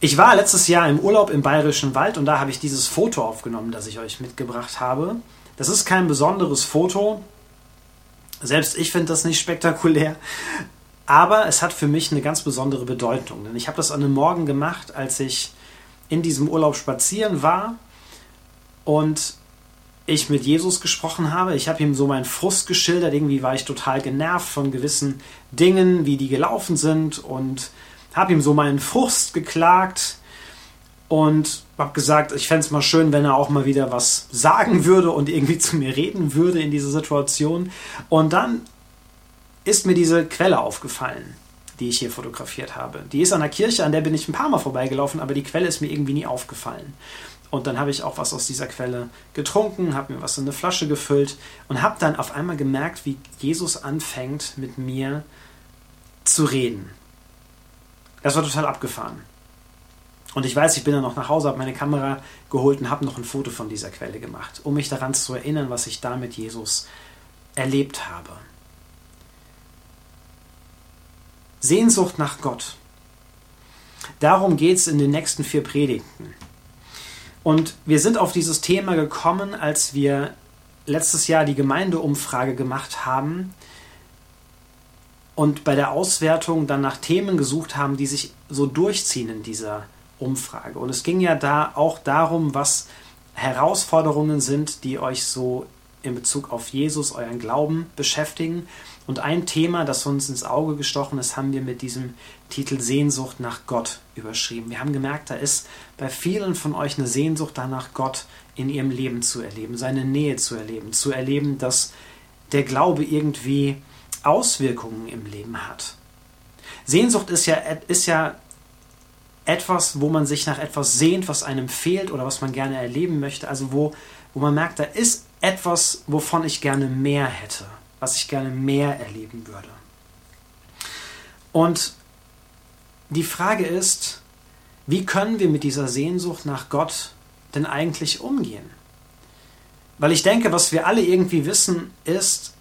Ich war letztes Jahr im Urlaub im Bayerischen Wald und da habe ich dieses Foto aufgenommen, das ich euch mitgebracht habe. Das ist kein besonderes Foto. Selbst ich finde das nicht spektakulär. Aber es hat für mich eine ganz besondere Bedeutung. Denn ich habe das an einem Morgen gemacht, als ich in diesem Urlaub spazieren war und ich mit Jesus gesprochen habe. Ich habe ihm so meinen Frust geschildert. Irgendwie war ich total genervt von gewissen Dingen, wie die gelaufen sind und habe ihm so meinen Frust geklagt und habe gesagt, ich fände es mal schön, wenn er auch mal wieder was sagen würde und irgendwie zu mir reden würde in dieser Situation. Und dann ist mir diese Quelle aufgefallen, die ich hier fotografiert habe. Die ist an der Kirche, an der bin ich ein paar Mal vorbeigelaufen, aber die Quelle ist mir irgendwie nie aufgefallen. Und dann habe ich auch was aus dieser Quelle getrunken, habe mir was in eine Flasche gefüllt und habe dann auf einmal gemerkt, wie Jesus anfängt mit mir zu reden. Das war total abgefahren. Und ich weiß, ich bin dann noch nach Hause, habe meine Kamera geholt und habe noch ein Foto von dieser Quelle gemacht, um mich daran zu erinnern, was ich da mit Jesus erlebt habe. Sehnsucht nach Gott. Darum geht es in den nächsten vier Predigten. Und wir sind auf dieses Thema gekommen, als wir letztes Jahr die Gemeindeumfrage gemacht haben und bei der Auswertung dann nach Themen gesucht haben, die sich so durchziehen in dieser Umfrage. Und es ging ja da auch darum, was Herausforderungen sind, die euch so in Bezug auf Jesus, euren Glauben beschäftigen. Und ein Thema, das uns ins Auge gestochen ist, haben wir mit diesem Titel Sehnsucht nach Gott überschrieben. Wir haben gemerkt, da ist bei vielen von euch eine Sehnsucht danach, Gott in ihrem Leben zu erleben, seine Nähe zu erleben, zu erleben, dass der Glaube irgendwie Auswirkungen im Leben hat. Sehnsucht ist ja, ist ja etwas, wo man sich nach etwas sehnt, was einem fehlt oder was man gerne erleben möchte. Also wo, wo man merkt, da ist etwas, wovon ich gerne mehr hätte was ich gerne mehr erleben würde. Und die Frage ist, wie können wir mit dieser Sehnsucht nach Gott denn eigentlich umgehen? Weil ich denke, was wir alle irgendwie wissen, ist,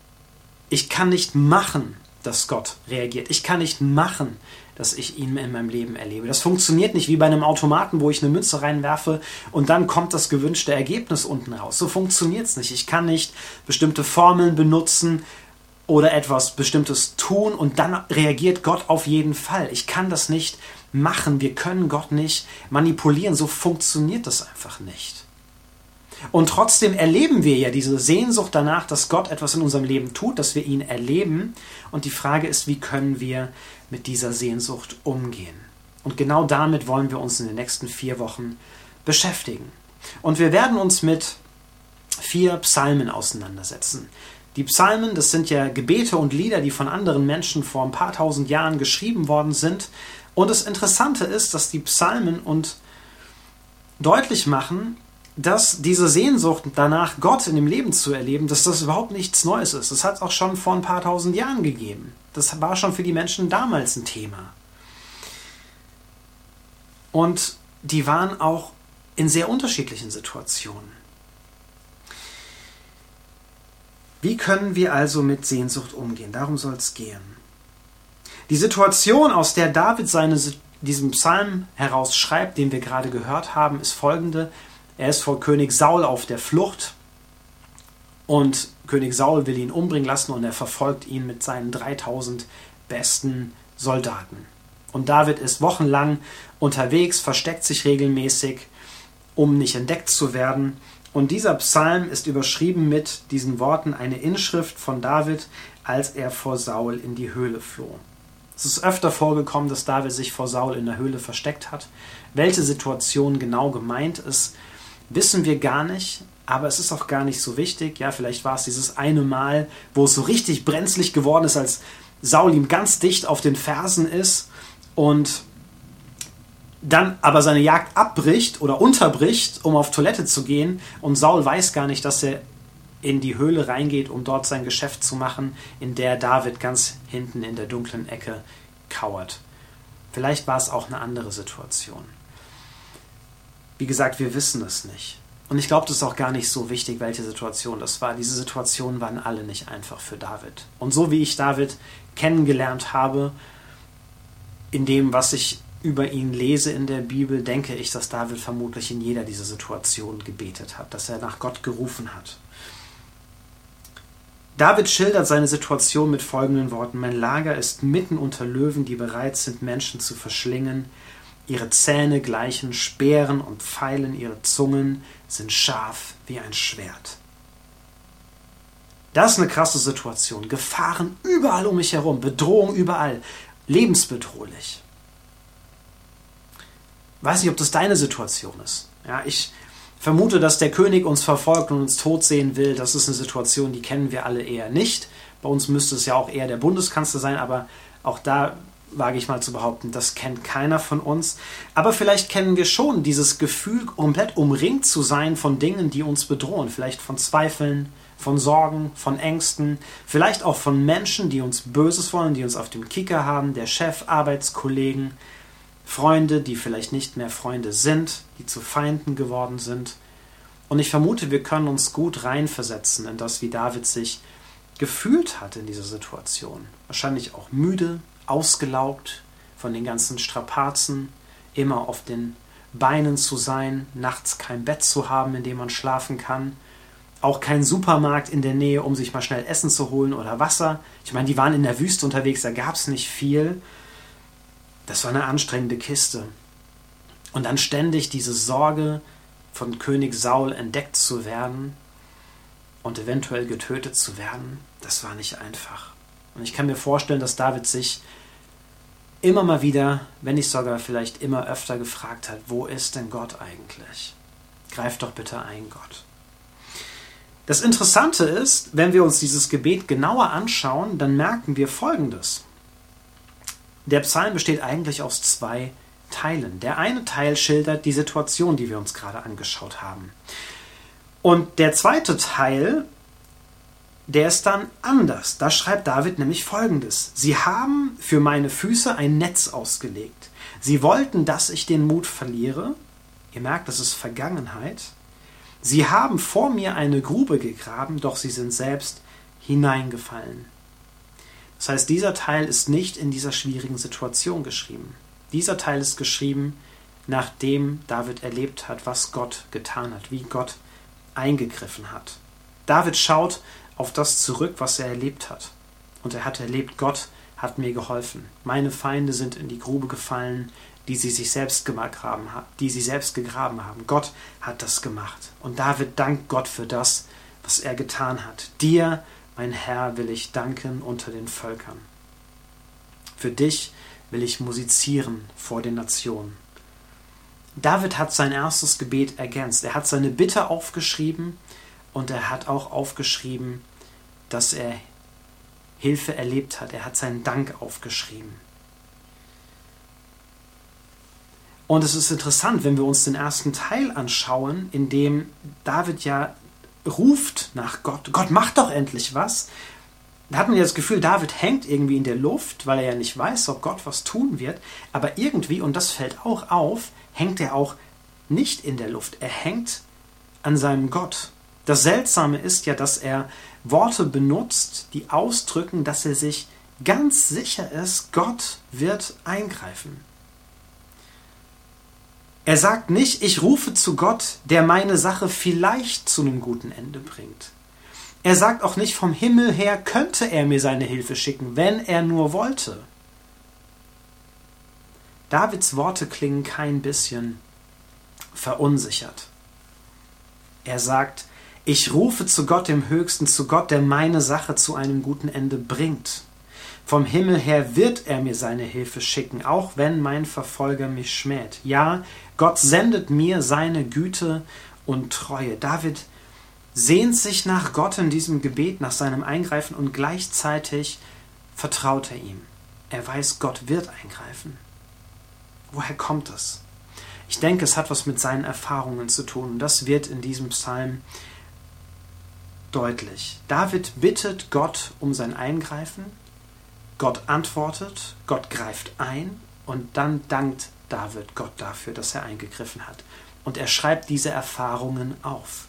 ich kann nicht machen, dass Gott reagiert. Ich kann nicht machen, dass ich ihn in meinem Leben erlebe. Das funktioniert nicht wie bei einem Automaten, wo ich eine Münze reinwerfe und dann kommt das gewünschte Ergebnis unten raus. So funktioniert es nicht. Ich kann nicht bestimmte Formeln benutzen oder etwas Bestimmtes tun und dann reagiert Gott auf jeden Fall. Ich kann das nicht machen. Wir können Gott nicht manipulieren. So funktioniert das einfach nicht. Und trotzdem erleben wir ja diese Sehnsucht danach, dass Gott etwas in unserem Leben tut, dass wir ihn erleben. Und die Frage ist, wie können wir mit dieser Sehnsucht umgehen? Und genau damit wollen wir uns in den nächsten vier Wochen beschäftigen. Und wir werden uns mit vier Psalmen auseinandersetzen. Die Psalmen, das sind ja Gebete und Lieder, die von anderen Menschen vor ein paar tausend Jahren geschrieben worden sind. Und das Interessante ist, dass die Psalmen uns deutlich machen, dass diese Sehnsucht danach, Gott in dem Leben zu erleben, dass das überhaupt nichts Neues ist. Das hat es auch schon vor ein paar tausend Jahren gegeben. Das war schon für die Menschen damals ein Thema. Und die waren auch in sehr unterschiedlichen Situationen. Wie können wir also mit Sehnsucht umgehen? Darum soll es gehen. Die Situation, aus der David seine, diesen Psalm herausschreibt, den wir gerade gehört haben, ist folgende. Er ist vor König Saul auf der Flucht und König Saul will ihn umbringen lassen und er verfolgt ihn mit seinen 3000 besten Soldaten. Und David ist wochenlang unterwegs, versteckt sich regelmäßig, um nicht entdeckt zu werden. Und dieser Psalm ist überschrieben mit diesen Worten eine Inschrift von David, als er vor Saul in die Höhle floh. Es ist öfter vorgekommen, dass David sich vor Saul in der Höhle versteckt hat. Welche Situation genau gemeint ist, wissen wir gar nicht, aber es ist auch gar nicht so wichtig. Ja, vielleicht war es dieses eine Mal, wo es so richtig brenzlig geworden ist, als Saul ihm ganz dicht auf den Fersen ist und dann aber seine Jagd abbricht oder unterbricht, um auf Toilette zu gehen und Saul weiß gar nicht, dass er in die Höhle reingeht, um dort sein Geschäft zu machen, in der David ganz hinten in der dunklen Ecke kauert. Vielleicht war es auch eine andere Situation. Wie gesagt, wir wissen es nicht. Und ich glaube, das ist auch gar nicht so wichtig, welche Situation das war. Diese Situationen waren alle nicht einfach für David. Und so wie ich David kennengelernt habe, in dem, was ich über ihn lese in der Bibel, denke ich, dass David vermutlich in jeder dieser Situationen gebetet hat, dass er nach Gott gerufen hat. David schildert seine Situation mit folgenden Worten. Mein Lager ist mitten unter Löwen, die bereit sind, Menschen zu verschlingen. Ihre Zähne gleichen Speeren und Pfeilen, ihre Zungen sind scharf wie ein Schwert. Das ist eine krasse Situation. Gefahren überall um mich herum, Bedrohung überall, lebensbedrohlich. Weiß nicht, ob das deine Situation ist. Ja, ich vermute, dass der König uns verfolgt und uns tot sehen will. Das ist eine Situation, die kennen wir alle eher nicht. Bei uns müsste es ja auch eher der Bundeskanzler sein, aber auch da wage ich mal zu behaupten, das kennt keiner von uns. Aber vielleicht kennen wir schon dieses Gefühl, komplett umringt zu sein von Dingen, die uns bedrohen. Vielleicht von Zweifeln, von Sorgen, von Ängsten, vielleicht auch von Menschen, die uns Böses wollen, die uns auf dem Kicker haben, der Chef, Arbeitskollegen, Freunde, die vielleicht nicht mehr Freunde sind, die zu Feinden geworden sind. Und ich vermute, wir können uns gut reinversetzen in das, wie David sich gefühlt hat in dieser Situation. Wahrscheinlich auch müde, ausgelaugt von den ganzen Strapazen, immer auf den Beinen zu sein, nachts kein Bett zu haben, in dem man schlafen kann, auch kein Supermarkt in der Nähe, um sich mal schnell Essen zu holen oder Wasser. Ich meine, die waren in der Wüste unterwegs, da gab es nicht viel. Das war eine anstrengende Kiste. Und dann ständig diese Sorge, von König Saul entdeckt zu werden und eventuell getötet zu werden, das war nicht einfach. Und ich kann mir vorstellen, dass David sich immer mal wieder, wenn nicht sogar vielleicht immer öfter gefragt hat, wo ist denn Gott eigentlich? Greif doch bitte ein, Gott. Das Interessante ist, wenn wir uns dieses Gebet genauer anschauen, dann merken wir Folgendes. Der Psalm besteht eigentlich aus zwei Teilen. Der eine Teil schildert die Situation, die wir uns gerade angeschaut haben. Und der zweite Teil, der ist dann anders. Da schreibt David nämlich Folgendes. Sie haben für meine Füße ein Netz ausgelegt. Sie wollten, dass ich den Mut verliere. Ihr merkt, das ist Vergangenheit. Sie haben vor mir eine Grube gegraben, doch sie sind selbst hineingefallen. Das heißt, dieser Teil ist nicht in dieser schwierigen Situation geschrieben. Dieser Teil ist geschrieben, nachdem David erlebt hat, was Gott getan hat, wie Gott eingegriffen hat. David schaut auf das zurück, was er erlebt hat. Und er hat erlebt, Gott hat mir geholfen. Meine Feinde sind in die Grube gefallen, die sie sich selbst gegraben, die sie selbst gegraben haben. Gott hat das gemacht. Und David dankt Gott für das, was er getan hat. Dir mein Herr, will ich danken unter den Völkern. Für dich will ich musizieren vor den Nationen. David hat sein erstes Gebet ergänzt. Er hat seine Bitte aufgeschrieben und er hat auch aufgeschrieben, dass er Hilfe erlebt hat. Er hat seinen Dank aufgeschrieben. Und es ist interessant, wenn wir uns den ersten Teil anschauen, in dem David ja ruft nach Gott. Gott macht doch endlich was. Da hat man ja das Gefühl, David hängt irgendwie in der Luft, weil er ja nicht weiß, ob Gott was tun wird. Aber irgendwie, und das fällt auch auf, hängt er auch nicht in der Luft. Er hängt an seinem Gott. Das Seltsame ist ja, dass er Worte benutzt, die ausdrücken, dass er sich ganz sicher ist, Gott wird eingreifen. Er sagt nicht, ich rufe zu Gott, der meine Sache vielleicht zu einem guten Ende bringt. Er sagt auch nicht, vom Himmel her könnte er mir seine Hilfe schicken, wenn er nur wollte. Davids Worte klingen kein bisschen verunsichert. Er sagt, ich rufe zu Gott dem Höchsten, zu Gott, der meine Sache zu einem guten Ende bringt. Vom Himmel her wird er mir seine Hilfe schicken, auch wenn mein Verfolger mich schmäht. Ja, Gott sendet mir seine Güte und Treue. David sehnt sich nach Gott in diesem Gebet, nach seinem Eingreifen und gleichzeitig vertraut er ihm. Er weiß, Gott wird eingreifen. Woher kommt das? Ich denke, es hat was mit seinen Erfahrungen zu tun. Und das wird in diesem Psalm deutlich. David bittet Gott um sein Eingreifen Gott antwortet, Gott greift ein und dann dankt David Gott dafür, dass er eingegriffen hat. Und er schreibt diese Erfahrungen auf.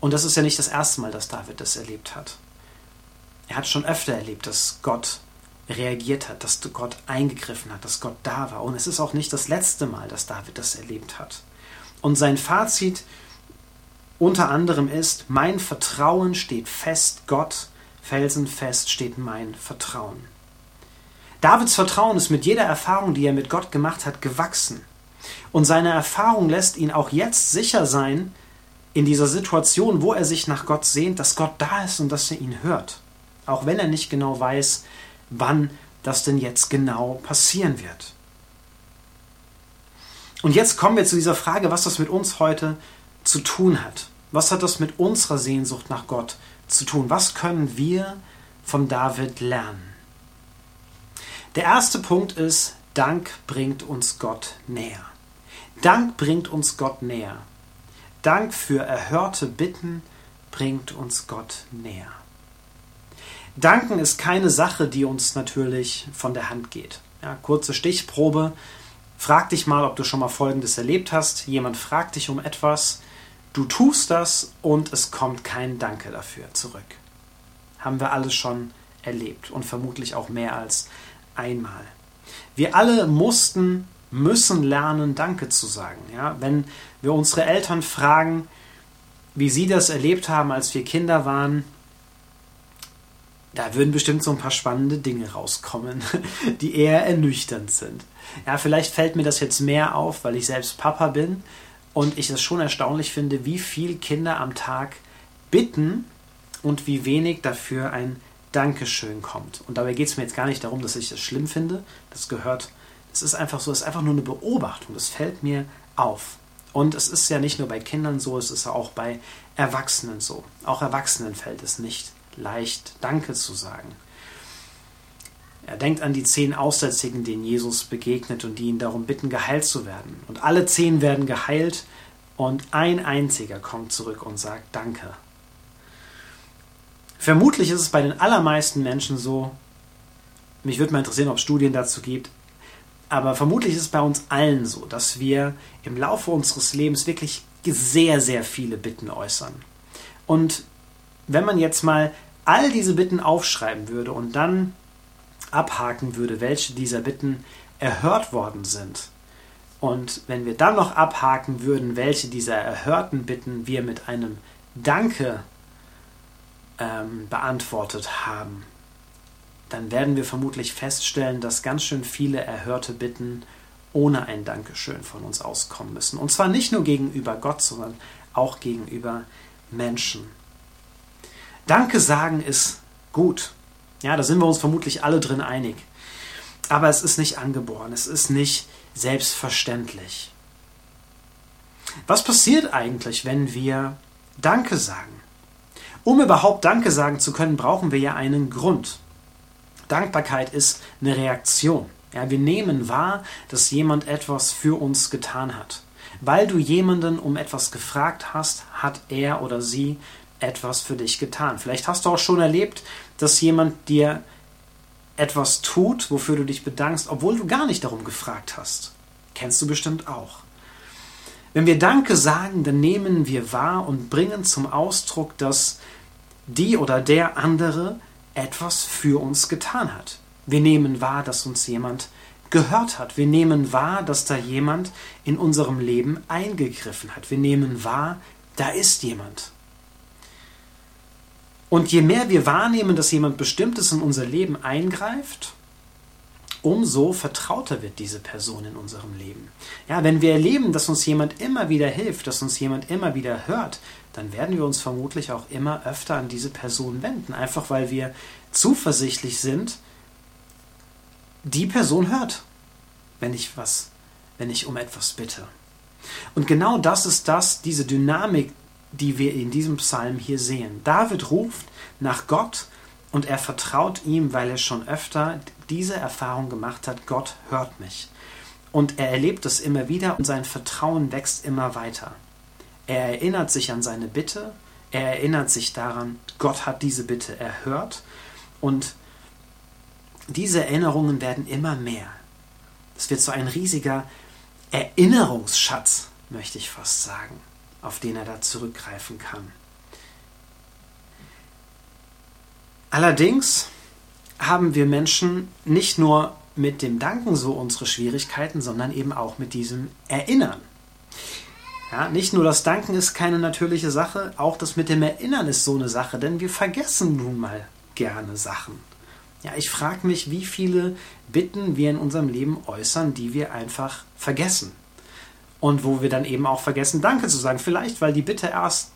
Und das ist ja nicht das erste Mal, dass David das erlebt hat. Er hat schon öfter erlebt, dass Gott reagiert hat, dass Gott eingegriffen hat, dass Gott da war. Und es ist auch nicht das letzte Mal, dass David das erlebt hat. Und sein Fazit unter anderem ist, mein Vertrauen steht fest, Gott, felsenfest steht mein Vertrauen. Davids Vertrauen ist mit jeder Erfahrung, die er mit Gott gemacht hat, gewachsen. Und seine Erfahrung lässt ihn auch jetzt sicher sein, in dieser Situation, wo er sich nach Gott sehnt, dass Gott da ist und dass er ihn hört. Auch wenn er nicht genau weiß, wann das denn jetzt genau passieren wird. Und jetzt kommen wir zu dieser Frage, was das mit uns heute zu tun hat. Was hat das mit unserer Sehnsucht nach Gott zu tun? Was können wir von David lernen? Der erste Punkt ist, Dank bringt uns Gott näher. Dank bringt uns Gott näher. Dank für erhörte Bitten bringt uns Gott näher. Danken ist keine Sache, die uns natürlich von der Hand geht. Ja, kurze Stichprobe. Frag dich mal, ob du schon mal Folgendes erlebt hast. Jemand fragt dich um etwas, du tust das und es kommt kein Danke dafür zurück. Haben wir alles schon erlebt und vermutlich auch mehr als einmal. Wir alle mussten müssen lernen, Danke zu sagen. Ja? Wenn wir unsere Eltern fragen, wie sie das erlebt haben, als wir Kinder waren, da würden bestimmt so ein paar spannende Dinge rauskommen, die eher ernüchternd sind. Ja, vielleicht fällt mir das jetzt mehr auf, weil ich selbst Papa bin und ich es schon erstaunlich finde, wie viel Kinder am Tag bitten und wie wenig dafür ein Dankeschön kommt. Und dabei geht es mir jetzt gar nicht darum, dass ich das schlimm finde. Das gehört es ist einfach so, es ist einfach nur eine Beobachtung. Das fällt mir auf. Und es ist ja nicht nur bei Kindern so, es ist ja auch bei Erwachsenen so. Auch Erwachsenen fällt es nicht leicht, Danke zu sagen. Er denkt an die zehn Aussätzigen, denen Jesus begegnet und die ihn darum bitten, geheilt zu werden. Und alle zehn werden geheilt und ein einziger kommt zurück und sagt Danke. Vermutlich ist es bei den allermeisten Menschen so, mich würde mal interessieren, ob es Studien dazu gibt, aber vermutlich ist es bei uns allen so, dass wir im Laufe unseres Lebens wirklich sehr, sehr viele Bitten äußern. Und wenn man jetzt mal all diese Bitten aufschreiben würde und dann abhaken würde, welche dieser Bitten erhört worden sind, und wenn wir dann noch abhaken würden, welche dieser erhörten Bitten wir mit einem Danke ähm, beantwortet haben, dann werden wir vermutlich feststellen, dass ganz schön viele erhörte Bitten ohne ein Dankeschön von uns auskommen müssen. Und zwar nicht nur gegenüber Gott, sondern auch gegenüber Menschen. Danke sagen ist gut. Ja, da sind wir uns vermutlich alle drin einig. Aber es ist nicht angeboren, es ist nicht selbstverständlich. Was passiert eigentlich, wenn wir Danke sagen? Um überhaupt Danke sagen zu können, brauchen wir ja einen Grund. Dankbarkeit ist eine Reaktion. Ja, wir nehmen wahr, dass jemand etwas für uns getan hat. Weil du jemanden um etwas gefragt hast, hat er oder sie etwas für dich getan. Vielleicht hast du auch schon erlebt, dass jemand dir etwas tut, wofür du dich bedankst, obwohl du gar nicht darum gefragt hast. Kennst du bestimmt auch. Wenn wir Danke sagen, dann nehmen wir wahr und bringen zum Ausdruck, dass die oder der andere etwas für uns getan hat. Wir nehmen wahr, dass uns jemand gehört hat. Wir nehmen wahr, dass da jemand in unserem Leben eingegriffen hat. Wir nehmen wahr, da ist jemand. Und je mehr wir wahrnehmen, dass jemand Bestimmtes in unser Leben eingreift, umso vertrauter wird diese Person in unserem Leben. Ja, wenn wir erleben, dass uns jemand immer wieder hilft, dass uns jemand immer wieder hört, dann werden wir uns vermutlich auch immer öfter an diese Person wenden, einfach weil wir zuversichtlich sind, die Person hört, wenn ich was, wenn ich um etwas bitte. Und genau das ist das, diese Dynamik, die wir in diesem Psalm hier sehen. David ruft nach Gott und er vertraut ihm, weil er schon öfter diese Erfahrung gemacht hat, Gott hört mich. Und er erlebt es immer wieder und sein Vertrauen wächst immer weiter. Er erinnert sich an seine Bitte, er erinnert sich daran, Gott hat diese Bitte erhört und diese Erinnerungen werden immer mehr. Es wird so ein riesiger Erinnerungsschatz, möchte ich fast sagen, auf den er da zurückgreifen kann. Allerdings haben wir Menschen nicht nur mit dem Danken so unsere Schwierigkeiten, sondern eben auch mit diesem Erinnern. Ja, nicht nur das Danken ist keine natürliche Sache, auch das mit dem Erinnern ist so eine Sache, denn wir vergessen nun mal gerne Sachen. Ja, ich frage mich, wie viele Bitten wir in unserem Leben äußern, die wir einfach vergessen. Und wo wir dann eben auch vergessen, Danke zu sagen. Vielleicht, weil die Bitte erst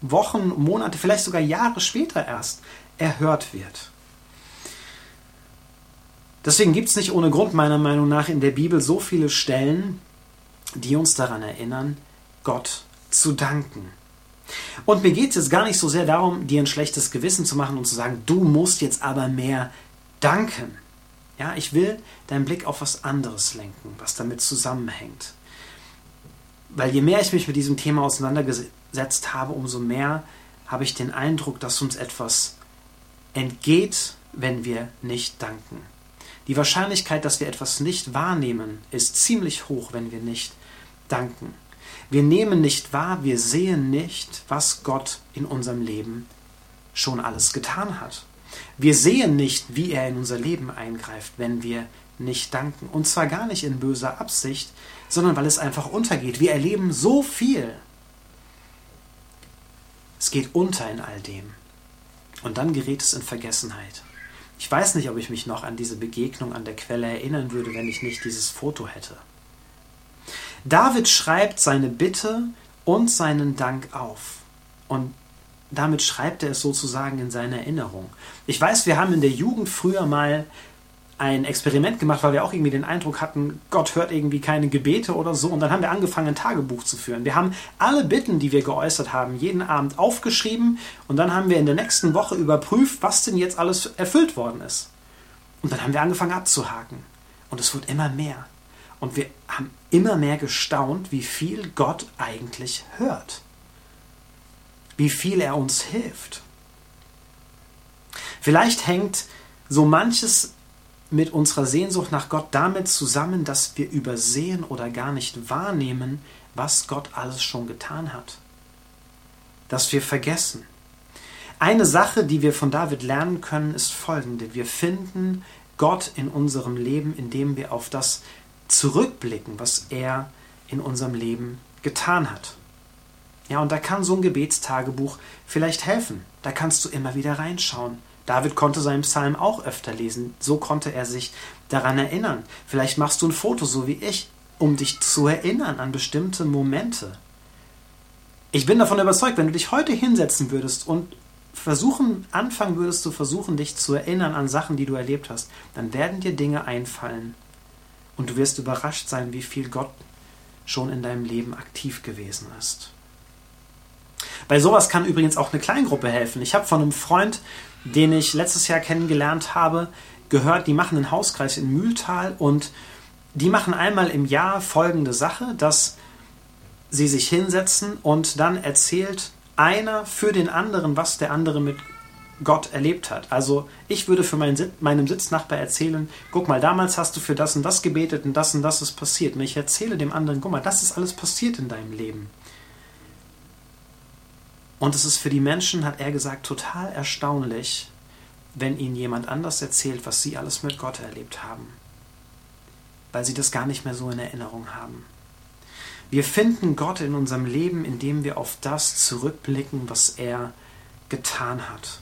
Wochen, Monate, vielleicht sogar Jahre später erst erhört wird. Deswegen gibt es nicht ohne Grund meiner Meinung nach in der Bibel so viele Stellen, die uns daran erinnern, Gott zu danken. Und mir geht es jetzt gar nicht so sehr darum, dir ein schlechtes Gewissen zu machen und zu sagen, du musst jetzt aber mehr danken. Ja, ich will deinen Blick auf was anderes lenken, was damit zusammenhängt. Weil je mehr ich mich mit diesem Thema auseinandergesetzt habe, umso mehr habe ich den Eindruck, dass uns etwas entgeht, wenn wir nicht danken. Die Wahrscheinlichkeit, dass wir etwas nicht wahrnehmen, ist ziemlich hoch, wenn wir nicht danken. Wir nehmen nicht wahr, wir sehen nicht, was Gott in unserem Leben schon alles getan hat. Wir sehen nicht, wie er in unser Leben eingreift, wenn wir nicht danken. Und zwar gar nicht in böser Absicht, sondern weil es einfach untergeht. Wir erleben so viel. Es geht unter in all dem. Und dann gerät es in Vergessenheit. Ich weiß nicht, ob ich mich noch an diese Begegnung an der Quelle erinnern würde, wenn ich nicht dieses Foto hätte. David schreibt seine Bitte und seinen Dank auf. Und damit schreibt er es sozusagen in seine Erinnerung. Ich weiß, wir haben in der Jugend früher mal ein Experiment gemacht, weil wir auch irgendwie den Eindruck hatten, Gott hört irgendwie keine Gebete oder so. Und dann haben wir angefangen, ein Tagebuch zu führen. Wir haben alle Bitten, die wir geäußert haben, jeden Abend aufgeschrieben und dann haben wir in der nächsten Woche überprüft, was denn jetzt alles erfüllt worden ist. Und dann haben wir angefangen abzuhaken. Und es wurde immer mehr. Und wir haben immer mehr gestaunt, wie viel Gott eigentlich hört. Wie viel er uns hilft. Vielleicht hängt so manches mit unserer Sehnsucht nach Gott damit zusammen, dass wir übersehen oder gar nicht wahrnehmen, was Gott alles schon getan hat. Dass wir vergessen. Eine Sache, die wir von David lernen können, ist folgende. Wir finden Gott in unserem Leben, indem wir auf das zurückblicken, was er in unserem Leben getan hat. Ja, und da kann so ein Gebetstagebuch vielleicht helfen. Da kannst du immer wieder reinschauen. David konnte seinen Psalm auch öfter lesen. So konnte er sich daran erinnern. Vielleicht machst du ein Foto, so wie ich, um dich zu erinnern an bestimmte Momente. Ich bin davon überzeugt, wenn du dich heute hinsetzen würdest und versuchen, anfangen würdest zu versuchen, dich zu erinnern an Sachen, die du erlebt hast, dann werden dir Dinge einfallen. Und du wirst überrascht sein, wie viel Gott schon in deinem Leben aktiv gewesen ist. Bei sowas kann übrigens auch eine Kleingruppe helfen. Ich habe von einem Freund den ich letztes Jahr kennengelernt habe, gehört, die machen einen Hauskreis in Mühltal und die machen einmal im Jahr folgende Sache, dass sie sich hinsetzen und dann erzählt einer für den anderen, was der andere mit Gott erlebt hat. Also ich würde für meinen, meinem Sitznachbar erzählen, guck mal, damals hast du für das und das gebetet und das und das ist passiert. Und ich erzähle dem anderen, guck mal, das ist alles passiert in deinem Leben. Und es ist für die Menschen, hat er gesagt, total erstaunlich, wenn ihnen jemand anders erzählt, was sie alles mit Gott erlebt haben, weil sie das gar nicht mehr so in Erinnerung haben. Wir finden Gott in unserem Leben, indem wir auf das zurückblicken, was er getan hat.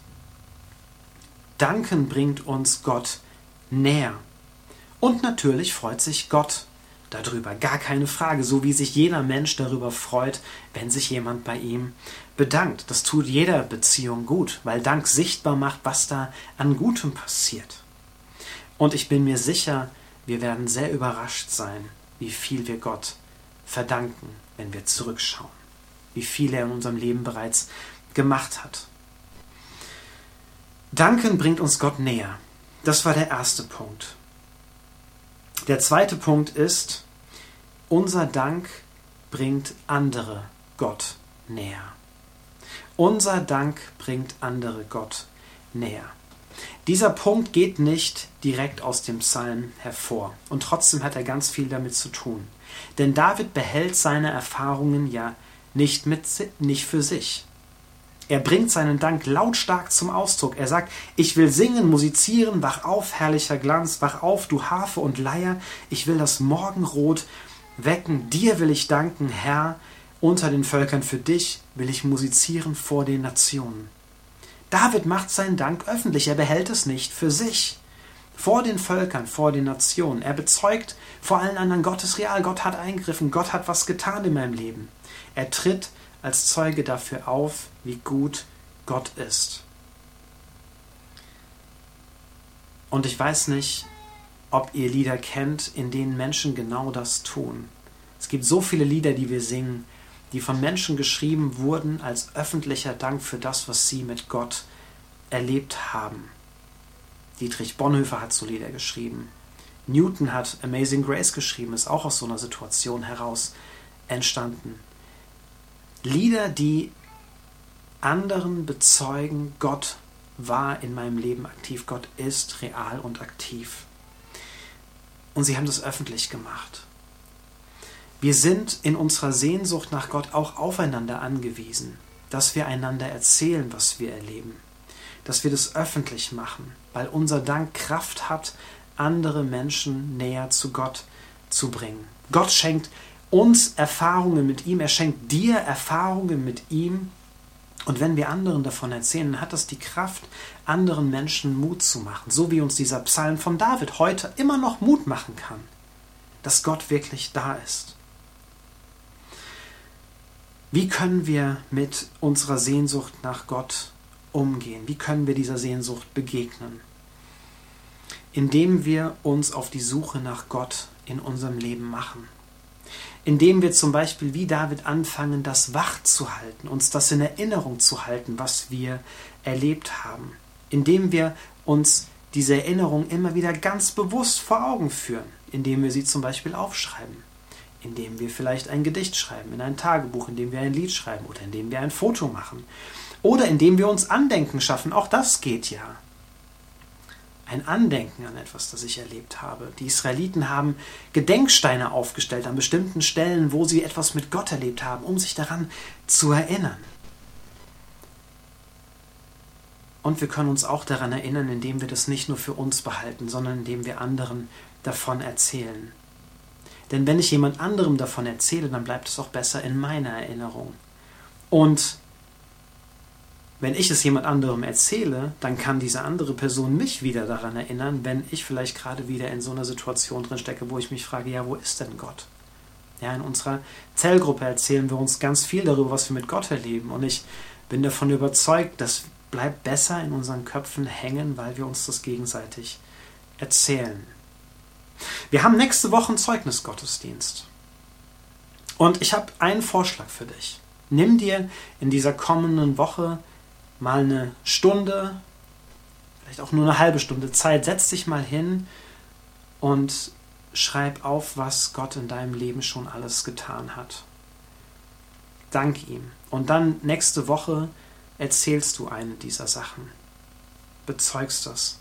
Danken bringt uns Gott näher. Und natürlich freut sich Gott darüber, gar keine Frage, so wie sich jeder Mensch darüber freut, wenn sich jemand bei ihm bedankt. Das tut jeder Beziehung gut, weil Dank sichtbar macht, was da an Gutem passiert. Und ich bin mir sicher, wir werden sehr überrascht sein, wie viel wir Gott verdanken, wenn wir zurückschauen, wie viel er in unserem Leben bereits gemacht hat. Danken bringt uns Gott näher. Das war der erste Punkt. Der zweite Punkt ist, unser Dank bringt andere Gott näher. Unser Dank bringt andere Gott näher. Dieser Punkt geht nicht direkt aus dem Psalm hervor und trotzdem hat er ganz viel damit zu tun. Denn David behält seine Erfahrungen ja nicht, mit, nicht für sich. Er bringt seinen Dank lautstark zum Ausdruck. Er sagt, ich will singen, musizieren, wach auf, herrlicher Glanz, wach auf, du Harfe und Leier, ich will das Morgenrot wecken, dir will ich danken, Herr, unter den Völkern für dich will ich musizieren vor den Nationen. David macht seinen Dank öffentlich, er behält es nicht für sich. Vor den Völkern, vor den Nationen. Er bezeugt vor allen anderen, Gott ist real, Gott hat eingegriffen, Gott hat was getan in meinem Leben. Er tritt als Zeuge dafür auf, wie gut Gott ist. Und ich weiß nicht, ob ihr Lieder kennt, in denen Menschen genau das tun. Es gibt so viele Lieder, die wir singen, die von Menschen geschrieben wurden als öffentlicher Dank für das, was sie mit Gott erlebt haben. Dietrich Bonhoeffer hat so Lieder geschrieben. Newton hat Amazing Grace geschrieben, ist auch aus so einer Situation heraus entstanden. Lieder, die anderen bezeugen, Gott war in meinem Leben aktiv, Gott ist real und aktiv. Und sie haben das öffentlich gemacht. Wir sind in unserer Sehnsucht nach Gott auch aufeinander angewiesen, dass wir einander erzählen, was wir erleben, dass wir das öffentlich machen, weil unser Dank Kraft hat, andere Menschen näher zu Gott zu bringen. Gott schenkt uns Erfahrungen mit ihm, er schenkt dir Erfahrungen mit ihm. Und wenn wir anderen davon erzählen, dann hat das die Kraft, anderen Menschen Mut zu machen, so wie uns dieser Psalm von David heute immer noch Mut machen kann, dass Gott wirklich da ist. Wie können wir mit unserer Sehnsucht nach Gott umgehen? Wie können wir dieser Sehnsucht begegnen? Indem wir uns auf die Suche nach Gott in unserem Leben machen. Indem wir zum Beispiel wie David anfangen, das wach zu halten, uns das in Erinnerung zu halten, was wir erlebt haben. Indem wir uns diese Erinnerung immer wieder ganz bewusst vor Augen führen, indem wir sie zum Beispiel aufschreiben indem wir vielleicht ein Gedicht schreiben, in ein Tagebuch, indem wir ein Lied schreiben oder indem wir ein Foto machen. Oder indem wir uns Andenken schaffen. Auch das geht ja. Ein Andenken an etwas, das ich erlebt habe. Die Israeliten haben Gedenksteine aufgestellt an bestimmten Stellen, wo sie etwas mit Gott erlebt haben, um sich daran zu erinnern. Und wir können uns auch daran erinnern, indem wir das nicht nur für uns behalten, sondern indem wir anderen davon erzählen. Denn wenn ich jemand anderem davon erzähle, dann bleibt es auch besser in meiner Erinnerung. Und wenn ich es jemand anderem erzähle, dann kann diese andere Person mich wieder daran erinnern, wenn ich vielleicht gerade wieder in so einer Situation drin stecke, wo ich mich frage, ja, wo ist denn Gott? Ja, in unserer Zellgruppe erzählen wir uns ganz viel darüber, was wir mit Gott erleben. Und ich bin davon überzeugt, das bleibt besser in unseren Köpfen hängen, weil wir uns das gegenseitig erzählen. Wir haben nächste Woche einen Zeugnisgottesdienst. Und ich habe einen Vorschlag für dich. Nimm dir in dieser kommenden Woche mal eine Stunde, vielleicht auch nur eine halbe Stunde Zeit, setz dich mal hin und schreib auf, was Gott in deinem Leben schon alles getan hat. Dank ihm. Und dann nächste Woche erzählst du eine dieser Sachen. Bezeugst das.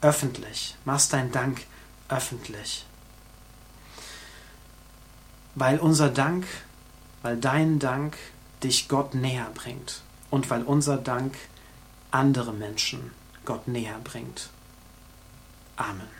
Öffentlich. Machst dein Dank öffentlich. Weil unser Dank, weil dein Dank dich Gott näher bringt und weil unser Dank andere Menschen Gott näher bringt. Amen.